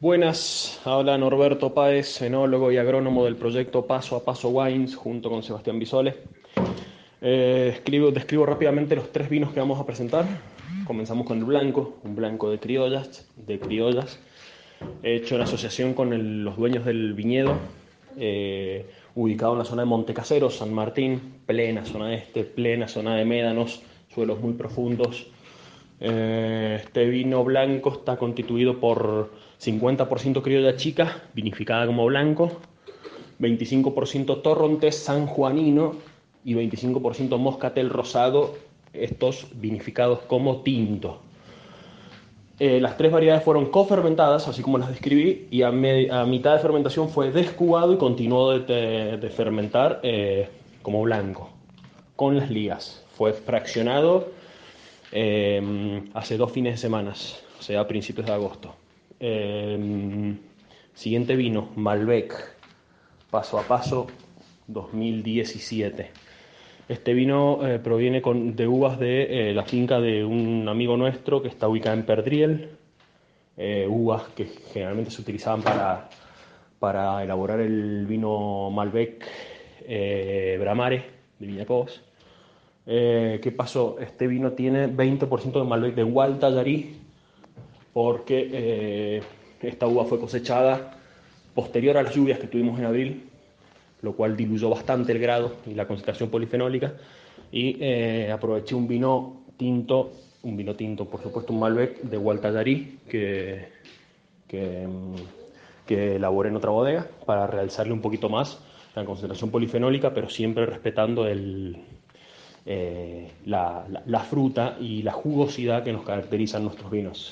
Buenas, habla Norberto Páez, enólogo y agrónomo del proyecto Paso a Paso Wines junto con Sebastián Bisole. Eh, escribo, describo rápidamente los tres vinos que vamos a presentar. Comenzamos con el blanco, un blanco de criollas, de criollas hecho en asociación con los dueños del viñedo, eh, ubicado en la zona de Montecasero, San Martín, plena zona este, plena zona de médanos, suelos muy profundos. Eh, este vino blanco está constituido por 50% criolla chica, vinificada como blanco, 25% torrontés sanjuanino y 25% moscatel rosado, estos vinificados como tinto. Eh, las tres variedades fueron cofermentadas, así como las describí, y a, mitad de fermentación fue descubado y continuó de, fermentar eh, como blanco, con las ligas. Fue fraccionado eh, hace dos fines de semana, o sea, a principios de agosto. Em, siguiente vino, Malbec, paso a paso, 2017. Este vino eh, proviene de uvas de eh, la finca de un amigo nuestro que está ubicada en Perdriel, eh, uvas que generalmente se utilizaban para, para elaborar el vino Malbec Bramare de Viñacos. ¿Qué pasó? Este vino tiene 20% de Malbec de Gualtallarí, porque eh, esta uva fue cosechada posterior a las lluvias que tuvimos en abril, lo cual diluyó bastante el grado y la concentración polifenólica, y eh, aproveché un vino tinto, un vino tinto, por supuesto un Malbec de Gualtallarí, que, que, que elaboré en otra bodega para realzarle un poquito más la concentración polifenólica, pero siempre respetando el, eh, la, la, fruta y la jugosidad que nos caracterizan nuestros vinos.